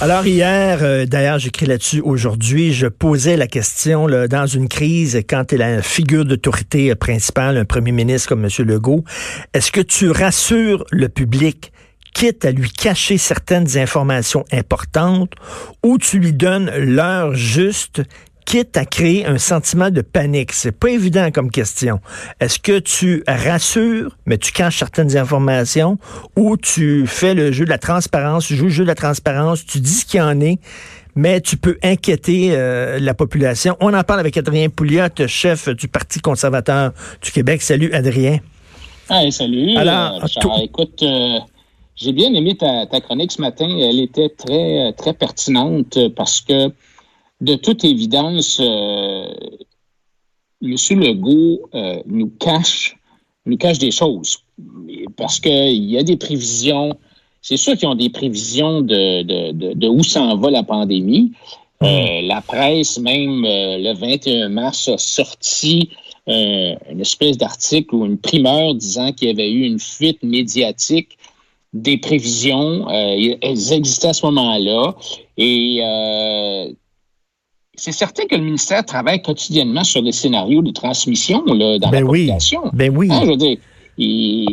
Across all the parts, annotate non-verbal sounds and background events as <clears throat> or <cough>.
Alors hier, euh, d'ailleurs, j'écris là-dessus aujourd'hui, je posais la question là, dans une crise, quand il a une figure d'autorité principale, un premier ministre comme M. Legault, est-ce que tu rassures le public quitte à lui cacher certaines informations importantes ou tu lui donnes l'heure juste quitte à créer un sentiment de panique? C'est pas évident comme question. Est-ce que tu rassures, mais tu caches certaines informations, ou tu fais le jeu de la transparence, tu joues le jeu de la transparence, tu dis ce qu'il y en est, mais tu peux inquiéter euh, la population? On en parle avec Adrien Pouliot, chef du Parti conservateur du Québec. Salut, Adrien. Ah, salut. Alors, euh, écoute, euh, j'ai bien aimé ta, ta, chronique ce matin. Elle était très, très pertinente parce que de toute évidence, euh, M. Legault euh, nous cache nous cache des choses. Parce qu'il y a des prévisions. C'est sûr qu'ils ont des prévisions de, de, de, où s'en va la pandémie. Euh, hmm. la presse, même le 21 mars, a sorti une espèce d'article ou une primeur disant qu'il y avait eu une fuite médiatique des prévisions. elles existaient à ce moment-là. Et c'est certain que le ministère travaille quotidiennement sur des scénarios de transmission là, dans ben la oui. population. Ben oui. Hein, je veux dire,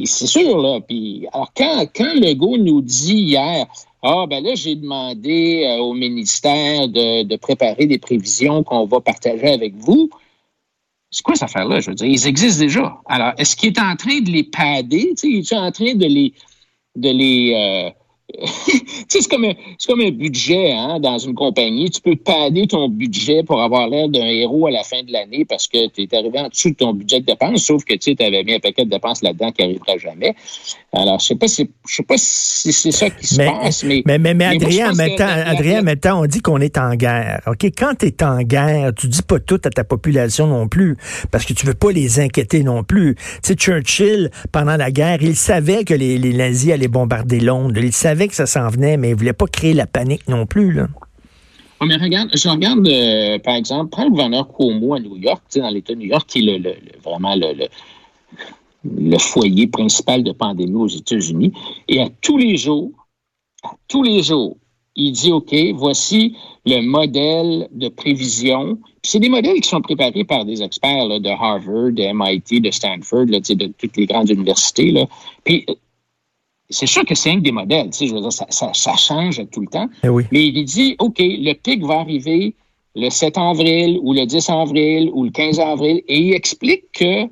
c'est sûr, là. Puis, alors, quand, quand Legault nous dit hier, ah, ben là, j'ai demandé euh, au ministère de, de, préparer des prévisions qu'on va partager avec vous, c'est quoi cette affaire-là? Je veux dire, ils existent déjà. Alors, est-ce qu'il est en train de les pader? Tu sais, il est en train de les, de les, euh, c'est comme, un, comme un budget hein, dans une compagnie. Tu peux pader ton budget pour avoir l'air d'un héros à la fin de l'année parce que tu es arrivé en dessous de ton budget de dépenses, sauf que tu avais mis un paquet de dépenses là-dedans qui n'arrivera jamais. Alors, je sais je sais pas si c'est ça qui se passe, mais... Mais, mais, mais Adrien, maintenant, Adrien, maintenant, on dit qu'on est en guerre. OK? Quand tu es en guerre, tu dis pas tout à ta population non plus, parce que tu veux pas les inquiéter non plus. Tu sais, Churchill, pendant la guerre, il savait que les, les nazis allaient bombarder Londres. Il savait que ça s'en venait, mais il ne voulait pas créer la panique non plus. Là. mais regarde, je regarde, euh, par exemple, prends le gouverneur Cuomo à New York, dans l'État de New York, qui est vraiment le, le, foyer principal de pandémie aux États-Unis. Et à tous les jours, à tous les jours, il dit, OK, voici le modèle de prévision. C'est des modèles qui sont préparés par des experts de Harvard, de MIT, de Stanford, là, de toutes les grandes universités. Là. Puis c'est sûr que c'est un des modèles, tu sais, je veux dire, ça, ça, change tout le temps. Eh Mais il dit, OK, le pic va arriver le 7 avril ou le 10 avril ou le 15 avril, et il explique que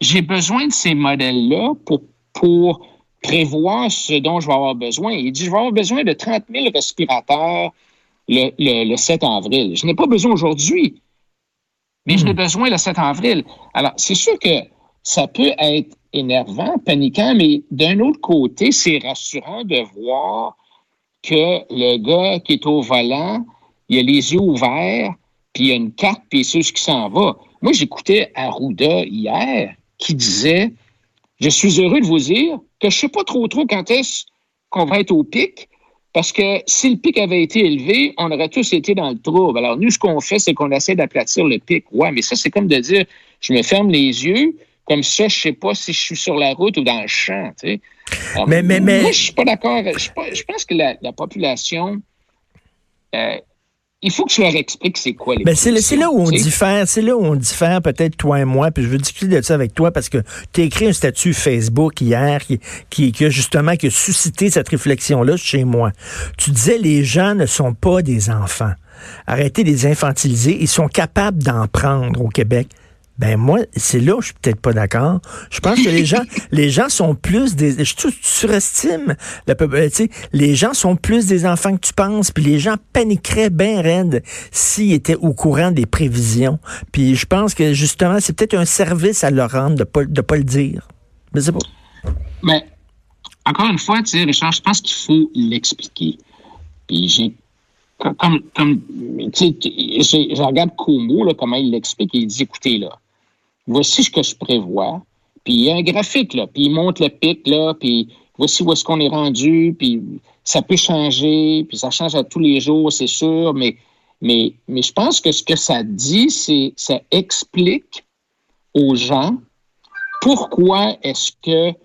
j'ai besoin de ces modèles-là pour, pour prévoir ce dont je vais avoir besoin. Il dit, je vais avoir besoin de 30 000 respirateurs le, le, 7 avril. Je n'ai pas besoin aujourd'hui, mais je n'ai hmm. besoin le 7 avril. Alors, c'est sûr que ça peut être énervant, paniquant, mais d'un autre côté, c'est rassurant de voir que le gars qui est au volant, il a les yeux ouverts, puis il a une carte, puis sait ce qui s'en va. Moi, j'écoutais Arruda hier qui disait Je suis heureux de vous dire que je ne sais pas trop trop quand est-ce qu'on va être au pic, parce que si le pic avait été élevé, on aurait tous été dans le trouble. Alors, nous, ce qu'on fait, c'est qu'on essaie d'aplatir le pic. Ouais, mais ça, c'est comme de dire je me ferme les yeux, comme ça, je sais pas si je suis sur la route ou dans le champ. Tu sais. mais, mais, mais... Moi, je suis pas d'accord. Je, pense que la, population. Euh, il faut que tu leur expliques c'est quoi les ben c'est là où on diffère, c'est là où on diffère peut-être toi et moi, puis je veux discuter de ça avec toi parce que tu as écrit un statut Facebook hier qui, qui, qui a justement qui a suscité cette réflexion-là chez moi. Tu disais les gens ne sont pas des enfants. Arrêtez de les infantiliser, ils sont capables d'en prendre au Québec. Ben moi, c'est là où je suis peut-être pas d'accord. Je pense que les gens, <laughs> les gens sont plus des. Je surestime la euh, sais, Les gens sont plus des enfants que tu penses, puis les gens paniqueraient bien raide s'ils étaient au courant des prévisions. Puis je pense que justement, c'est peut-être un service à leur rendre de pas de pas le dire. Mais c'est pas. Mais encore une fois, tu sais, Richard, je pense qu'il faut l'expliquer. Puis j'ai comme, comme tu sais, je, je regarde Como, là, comment il l'explique, il dit, écoutez, là, voici ce que je prévois, puis il y a un graphique, là, puis il montre le pic, là, puis voici où est-ce qu'on est rendu, puis ça peut changer, puis ça change à tous les jours, c'est sûr, mais je pense que ce que ça dit, c'est ça explique aux gens pourquoi est-ce que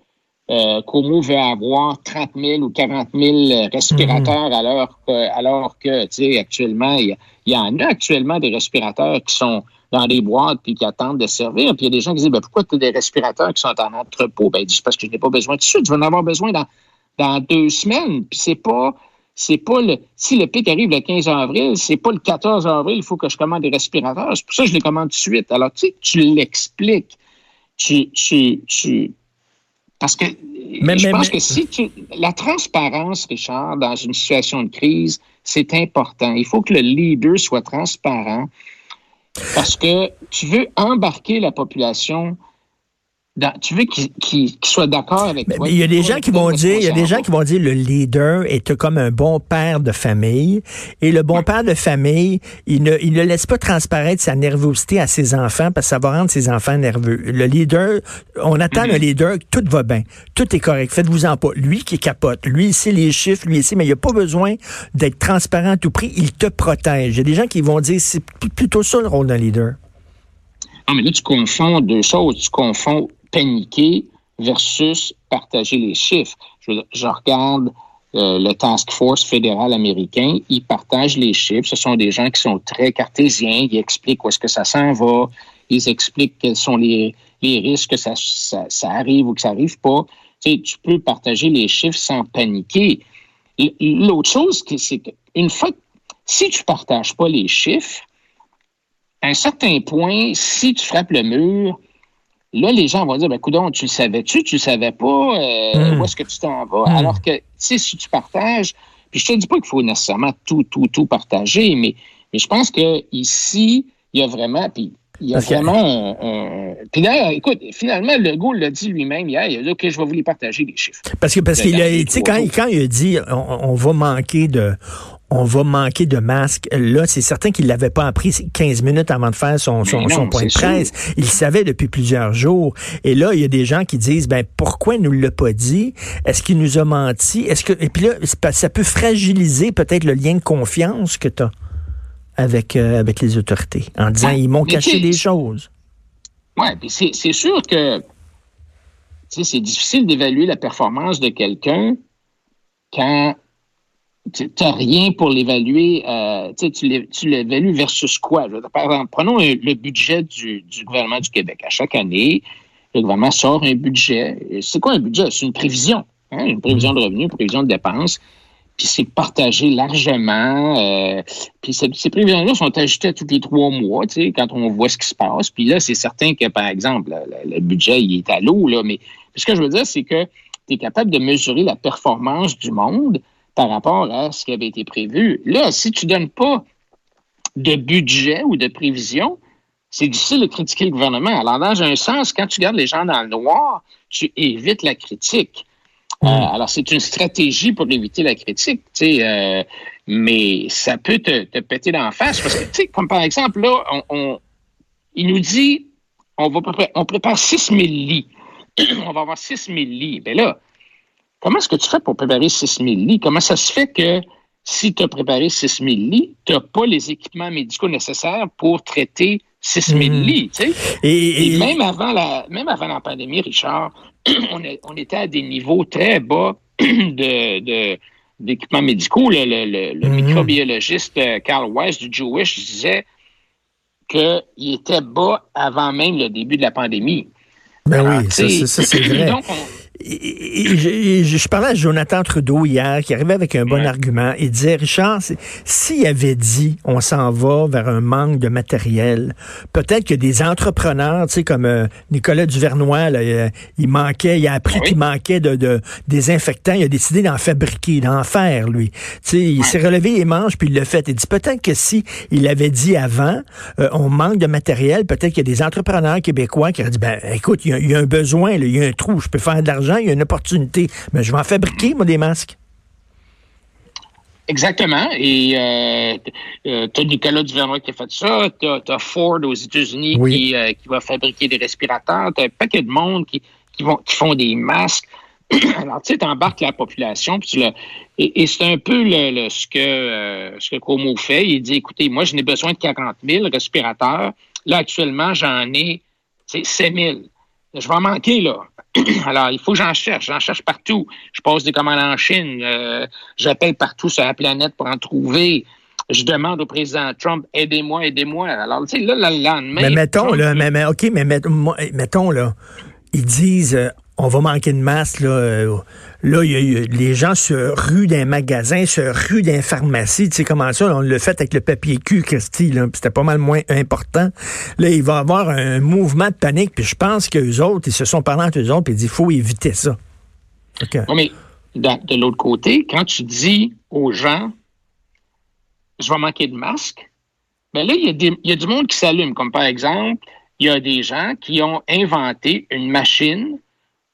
euh, Como veut avoir 30 000 ou 40 000 respirateurs alors que, alors que tu sais, actuellement, il y, en a actuellement des respirateurs qui sont dans des boîtes puis qui attendent de servir. Puis il y a des gens qui disent ben, pourquoi tu as des respirateurs qui sont en entrepôt? Ben, ils disent parce que je n'ai pas besoin de suite, je vais en avoir besoin dans, dans deux semaines. Puis c'est pas. C'est pas le. Si le pic arrive le 15 avril, c'est pas le 14 avril, il faut que je commande des respirateurs. C'est pour ça que je les commande tout de suite. Alors, tu sais, tu l'expliques. Tu, tu, tu, parce que je pense que si tu. La transparence, Richard, dans une situation de crise, c'est important. Il faut que le leader soit transparent parce que tu veux embarquer la population tu veux qu'il soit d'accord avec toi? il y a des gens qui vont dire, il y a des gens qui vont dire le leader est comme un bon père de famille et le bon père de famille, il ne, il ne laisse pas transparaître sa nervosité à ses enfants parce que ça va rendre ses enfants nerveux. Le leader, on attend le mm-hmm. leader, tout va bien, tout est correct, faites-vous-en pas. Lui qui capote, lui il sait les chiffres, lui il mais il n'y a pas besoin d'être transparent à tout prix, il te protège. Il y a des gens qui vont dire c'est plutôt ça le rôle d'un leader. Ah, mais là, tu confonds deux choses. Tu confonds paniquer versus partager les chiffres. Je, regarde euh, le Task Force fédéral américain, ils partagent les chiffres. Ce sont des gens qui sont très cartésiens, ils expliquent où est-ce que ça s'en va, ils expliquent quels sont les, risques que ça, arrive ou que ça arrive pas. Tu, sais, tu peux partager les chiffres sans paniquer. L'autre chose, c'est qu'une fois, si tu partages pas les chiffres, à un certain point, si tu frappes le mur, Là, les gens vont dire, ben, coudon, tu le savais-tu, tu le savais pas, euh, hmm. où est-ce que tu t'en vas? Hmm. Alors que, tu sais, si tu partages, puis je te dis pas qu'il faut nécessairement tout, tout, tout partager, mais, mais je pense que ici, il y a vraiment, puis il y a vraiment un, Puis d'ailleurs, écoute, finalement, le Legault l'a dit lui-même hier, il a dit, OK, je vais vous les partager, les chiffres. Parce que, parce qu'il a, tu sais, quand, quand, il a dit, on, on va manquer de, on va manquer de masques. Là, c'est certain qu'il l'avait pas appris 15 minutes avant de faire son, son, point de presse. Il savait depuis plusieurs jours. Et là, il y a des gens qui disent, ben, pourquoi il nous l'a pas dit? Est-ce qu'il nous a menti? Est-ce que, et puis là, ça peut fragiliser peut-être le lien de confiance que tu as avec, euh, avec les autorités en disant, ils m'ont caché des choses. Oui, puis c'est sûr que, c'est difficile d'évaluer la performance de quelqu'un quand tu n'as rien pour l'évaluer. Euh, tu l'évalues versus quoi? Par exemple, prenons le budget du, gouvernement du Québec. À chaque année, le gouvernement sort un budget. C'est quoi un budget? C'est une prévision. Hein? Une prévision de revenus, une prévision de dépenses. Puis c'est partagé largement. Euh, puis ces, prévisions-là sont ajustées tous les trois mois, quand on voit ce qui se passe. Puis là, c'est certain que, par exemple, le, budget, il est à l'eau, là. Mais ce que je veux dire, c'est que tu es capable de mesurer la performance du monde par rapport à ce qui avait été prévu. Là, si tu ne donnes pas de budget ou de prévision, c'est difficile de critiquer le gouvernement. Alors, dans un sens, quand tu gardes les gens dans le noir, tu évites la critique. Euh, alors, c'est une stratégie pour éviter la critique, tu sais, euh, mais ça peut te, te péter d'en face. Parce que, tu sais, comme par exemple, là, on, il nous dit on, va préparer, on prépare 6 000 lits. <clears throat> on va avoir 6 000 lits. Bien là, Comment est-ce que tu fais pour préparer 6 000 lits? Comment ça se fait que si tu as préparé 6 000 lits, tu n'as pas les équipements médicaux nécessaires pour traiter 6 000 mhm. lits? Tu sais? et, même, avant la, même avant la pandémie, Richard, <clears throat> on, on était à des niveaux très bas <clears throat> de, d'équipements médicaux. Le, le, le, mhm. microbiologiste euh, Carl Weiss du Jewish disait qu'il était bas avant même le début de la pandémie. Ben oui, ça, ça c'est <clears throat> vrai. Donc, je, je, parlais à Jonathan Trudeau hier, qui arrivait avec un bon argument. Il disait, Richard, s'il avait dit on s'en va vers un manque de matériel, peut-être que des entrepreneurs, tu sais, comme euh, Nicolas Duvernois, là, il, manquait, il a appris qu'il manquait de, de désinfectants, il a décidé d'en fabriquer, d'en faire, lui. Tu sais, il s'est relevé les manches, puis il l'a fait. Il dit peut-être que si il avait dit avant, euh, on manque de matériel, peut-être qu'il y a des entrepreneurs québécois qui auraient dit, ben écoute, il y, a, il y a un besoin, il y a un trou, je peux faire de l'argent il y a une opportunité. Mais je vais en fabriquer, moi, des masques. Exactement. Et euh, euh tu as Nicolas Duvernois qui a fait ça. Tu as, Ford aux États-Unis qui, euh, qui, va fabriquer des respirateurs. Tu as un paquet de monde qui, qui, vont, qui font des masques. <clears throat> Alors, tu sais, tu embarques la population. Puis tu et, et c'est un peu le, ce que euh, ce que Como fait. Il dit, écoutez, moi, je n'ai besoin de 40 000 respirateurs. Là, actuellement, j'en ai 7 000. Je vais en manquer, là. <clears throat> Alors, il faut que j'en cherche. J'en cherche partout. Je pose des commandes en Chine. Euh, j'appelle partout sur la planète pour en trouver. Je demande au président Trump, aidez-moi, aidez-moi. Alors, tu sais, là, le lendemain. Mais mettons, là, mais, mais, OK, mais mettons, là, ils disent, euh, on va manquer de masse. Là, euh, là y a, les gens se ruent d'un magasin, se ruent d'un pharmacie. Tu sais comment ça? on le fait avec le papier cul, Christy. C'était pas mal moins important. Là, il va y avoir un mouvement de panique. Puis je pense qu'eux autres, ils se sont parlé entre eux autres. Puis ils disent, il faut éviter ça. mais de l'autre côté, quand tu dis aux gens, je vais manquer de masques, ben là, il il y a du monde qui s'allume. Comme par exemple, il y a des gens qui ont inventé une machine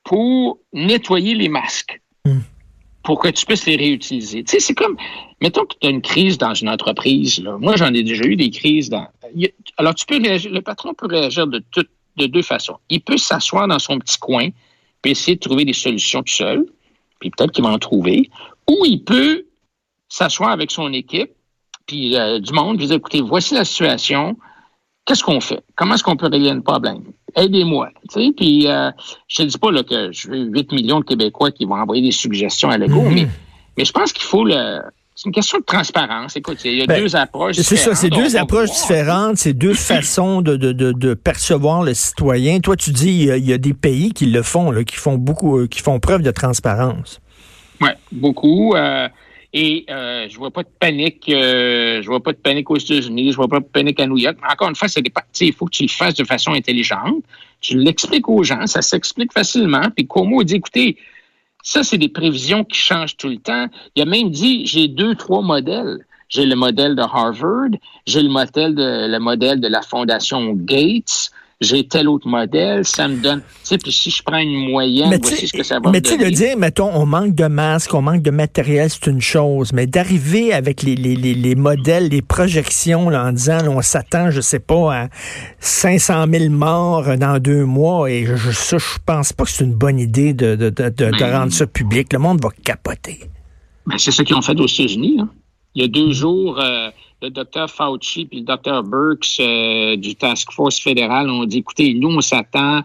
pour nettoyer les masques. Hmm. Pour que tu puisses les réutiliser. Tu sais, c'est comme, mettons que tu as une crise dans une entreprise. Là. Moi, j'en ai déjà eu des crises dans. Alors, tu peux réagir, le patron peut réagir de, de deux façons. Il peut s'asseoir dans son petit coin, puis essayer de trouver des solutions tout seul, puis peut-être qu'il va en trouver. Ou il peut s'asseoir avec son équipe, puis euh, du monde, puis dire, écoutez, voici la situation, qu'est-ce qu'on fait? Comment est-ce qu'on peut régler le problème? Aidez-moi. Puis euh, je ne dis pas là, que je veux 8 millions de Québécois qui vont envoyer des suggestions à l'ego, mhm. mais, mais je pense qu'il faut le. C'est une question de transparence. Écoute, il y a ben, deux approches C'est ça, c'est deux approches différentes, c'est deux <coughs> façons de, de, de, percevoir le citoyen. Toi, tu dis il y, a, des pays qui le font, là, qui font beaucoup, euh, qui font preuve de transparence. Oui, beaucoup. Euh, et euh, je vois pas de panique, euh, je vois pas de panique aux États-Unis, je vois pas de panique à New York. Encore une fois, c'est des il faut que tu le fasses de façon intelligente. Tu l'expliques aux gens, ça s'explique facilement. Puis Como dit, écoutez, ça, c'est des prévisions qui changent tout le temps. Il a même dit, j'ai deux, trois modèles. J'ai le modèle de Harvard, j'ai le modèle de, le modèle de la Fondation Gates, j'ai tel autre modèle, ça me donne. Tu sais, puis si je prends une moyenne, mais voici ce que ça va Mais tu sais, de dire, mettons, on manque de masques, on manque de matériel, c'est une chose. Mais d'arriver avec les, les, les, modèles, les projections, là, en disant, on s'attend, je sais pas, à 500 000 morts dans deux mois, et je, ça, je pense pas que c'est une bonne idée de, de, de, de, ben rendre ça public. Le monde va capoter. Ben, c'est ce qu'ils ont fait aux États-Unis. Hein. Il y a deux jours, euh, le docteur Fauci puis le docteur Burks euh, du Task Force fédéral ont dit, écoutez, nous, on s'attend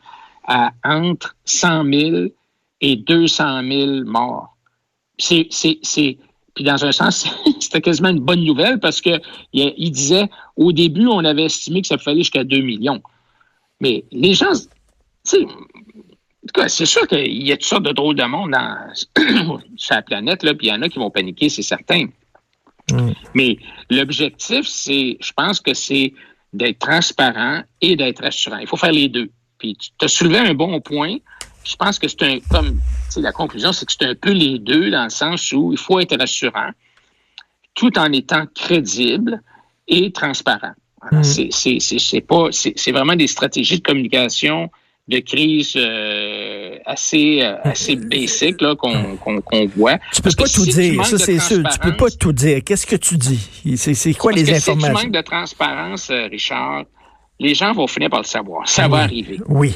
à entre 100 000 et 200 000 morts. C'est, puis dans un sens, <laughs> c'était quasiment une bonne nouvelle parce que il, disait, au début, on avait estimé que ça fallait jusqu'à 2 millions. Mais les gens, c'est sûr qu'il y a toutes sortes de drôles de monde <clears throat> sur la planète, puis il y en a qui vont paniquer, c'est certain. Mm. Mais l'objectif, c'est, je pense que c'est d'être transparent et d'être rassurant. Il faut faire les deux. Puis tu as soulevé un bon point. Je pense que c'est un, comme, la conclusion, c'est que c'est un peu les deux dans le sens où il faut être rassurant tout en étant crédible et transparent. Mm. C'est pas, c'est vraiment des stratégies de communication de crise euh, assez euh, assez basic qu'on qu'on voit. Tu peux pas tout dire, ça c'est sûr. Tu peux pas tout dire. Qu'est-ce que tu dis? C'est quoi les informations Si tu manques de transparence, euh, Richard, les gens vont finir par le savoir. Ça va arriver. Oui.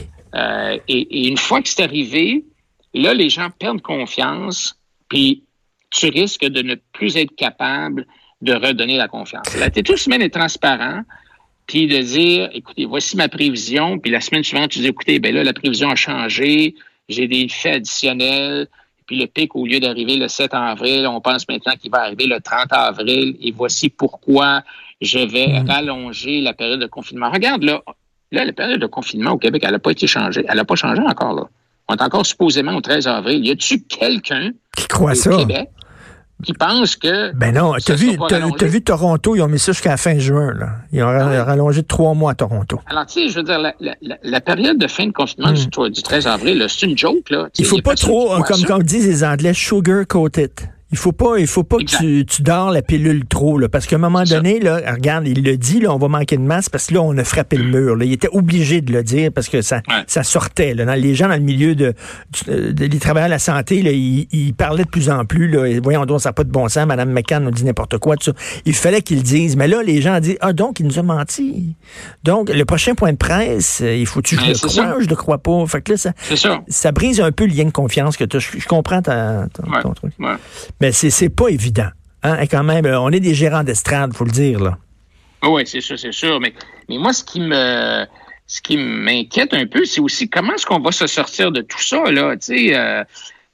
et, une fois que c'est arrivé, là les gens perdent confiance, puis tu risques de ne plus être capable de redonner la confiance. Là, tu es tout semaine est transparent puis de dire, écoutez, voici ma prévision, puis la semaine suivante, tu dis, écoutez, ben là, la prévision a changé, j'ai des faits additionnels, puis le pic, au lieu d'arriver le 7 avril, on pense maintenant qu'il va arriver le 30 avril, et voici pourquoi je vais hmm. rallonger la période de confinement. Regarde, là, là, la période de confinement au Québec, elle n'a pas été changée. Elle n'a pas changé encore, là. On est encore supposément au 13 avril. Y a-tu quelqu'un qui croit au ça? Québec qui pensent que. Ben non, t'as vu, as, vu Toronto, ils ont mis ça jusqu'à la fin juin. Là. Ils ont ah rallongé trois mois à Toronto. Alors, tu sais, je veux dire, la, la, période de fin de confinement du, 13 hmm. avril, c'est une joke. Là. Il faut pas trop, comme, comme disent les Anglais, sugar coated. Il faut pas, il faut pas que tu, tu dors la pilule trop, là, parce qu'à un moment donné, là, regarde, il le dit, là, on va manquer de masse parce que là, on a frappé le mur. Là. Il était obligé de le dire parce que ça, ça sortait. Là. Dans, les gens dans le milieu de, de, les travailleurs de la santé, là, ils, parlaient de plus en plus. Là, et voyons donc, ça n'a pas de bon sens. Madame McCann nous dit n'importe quoi. Tout ça. Il fallait qu'ils disent. Mais là, les gens disent, ah donc, il nous a menti. Donc, le prochain point de presse, euh, il faut-tu que je le croie ou je le crois pas? Fait que là, ça, ça. brise un peu le lien de confiance que tu je, je comprends ta, ton truc. Mais c'est pas évident. Hein? Et quand même, on est des gérants d'estrade, faut le dire. là. Oui, c'est sûr, c'est sûr. Mais, mais moi, ce qui me ce qui m'inquiète un peu, c'est aussi comment est-ce qu'on va se sortir de tout ça, là. Euh,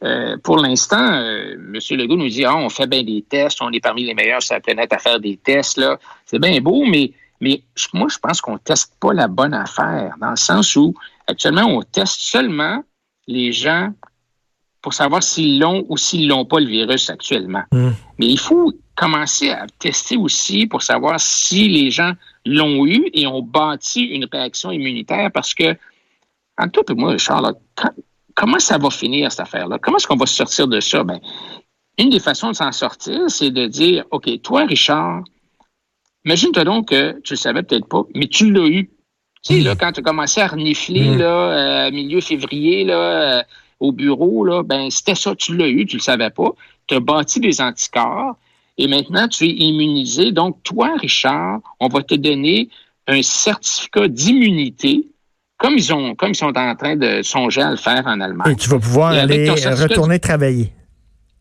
euh, pour l'instant, euh, M. Legault nous dit ah, on fait bien des tests, on est parmi les meilleurs sur la planète à faire des tests. C'est bien beau, mais, mais moi, je pense qu'on ne teste pas la bonne affaire, dans le sens où actuellement, on teste seulement les gens pour savoir s'ils l'ont ou s'ils l'ont pas le virus actuellement. Hmm. Mais il faut commencer à tester aussi pour savoir si les gens l'ont eu et ont bâti une réaction immunitaire parce que, en tout cas, moi, Charles, comment ça va finir cette affaire-là? Comment est-ce qu'on va sortir de ça? Ben, une des façons de s'en sortir, c'est de dire, OK, toi, Richard, imagine-toi donc que tu le savais peut-être pas, mais tu l'as eu. Tu sais, là, hmm. quand tu as commencé à renifler, hmm. là, euh, milieu février, là, euh, au bureau, là, ben, c'était ça, tu l'as eu, tu le savais pas. Tu as bâti des anticorps et maintenant tu es immunisé. Donc, toi, Richard, on va te donner un certificat d'immunité comme ils ont, comme ils sont en train de songer à le faire en Allemagne. Et tu vas pouvoir aller retourner travailler.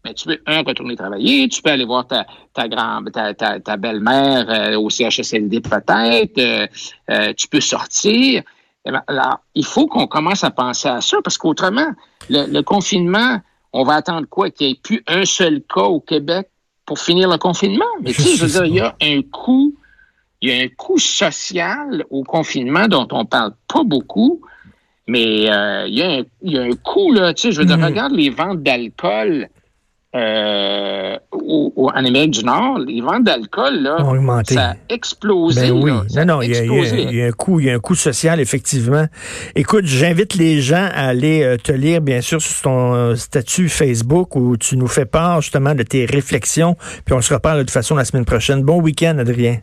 Ben, tu peux, un, retourner travailler, tu peux aller voir ta, ta, grand, ta, ta, belle-mère euh, au CHSLD peut-être, euh, euh, tu peux sortir. Alors, il faut qu'on commence à penser à ça parce qu'autrement, le, confinement, on va attendre quoi? Qu'il n'y ait plus un seul cas au Québec pour finir le confinement? Mais tu sais, je veux dire, il y a un coût, il y a un coût social au confinement dont on parle pas beaucoup, mais euh, il, y a un, il, y a un, coût, là, tu sais, je veux dire, mm-hmm. regarde les ventes d'alcool euh, en Amérique du Nord, les ventes d'alcool, là, ça a explosé. Ben oui. non, non, il y, a, un coût, il y a un coût social, effectivement. Écoute, j'invite les gens à aller euh, te lire, bien sûr, sur ton euh, statut Facebook où tu nous fais part, justement, de tes réflexions. Puis on se reparle de toute façon la semaine prochaine. Bon week-end, Adrien.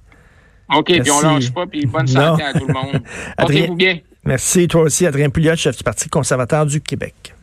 OK, puis on lâche pas, puis bonne santé à tout le monde. <laughs> Portez-vous bien. Merci. Toi aussi, Adrien Pouliot, chef du Parti conservateur du Québec.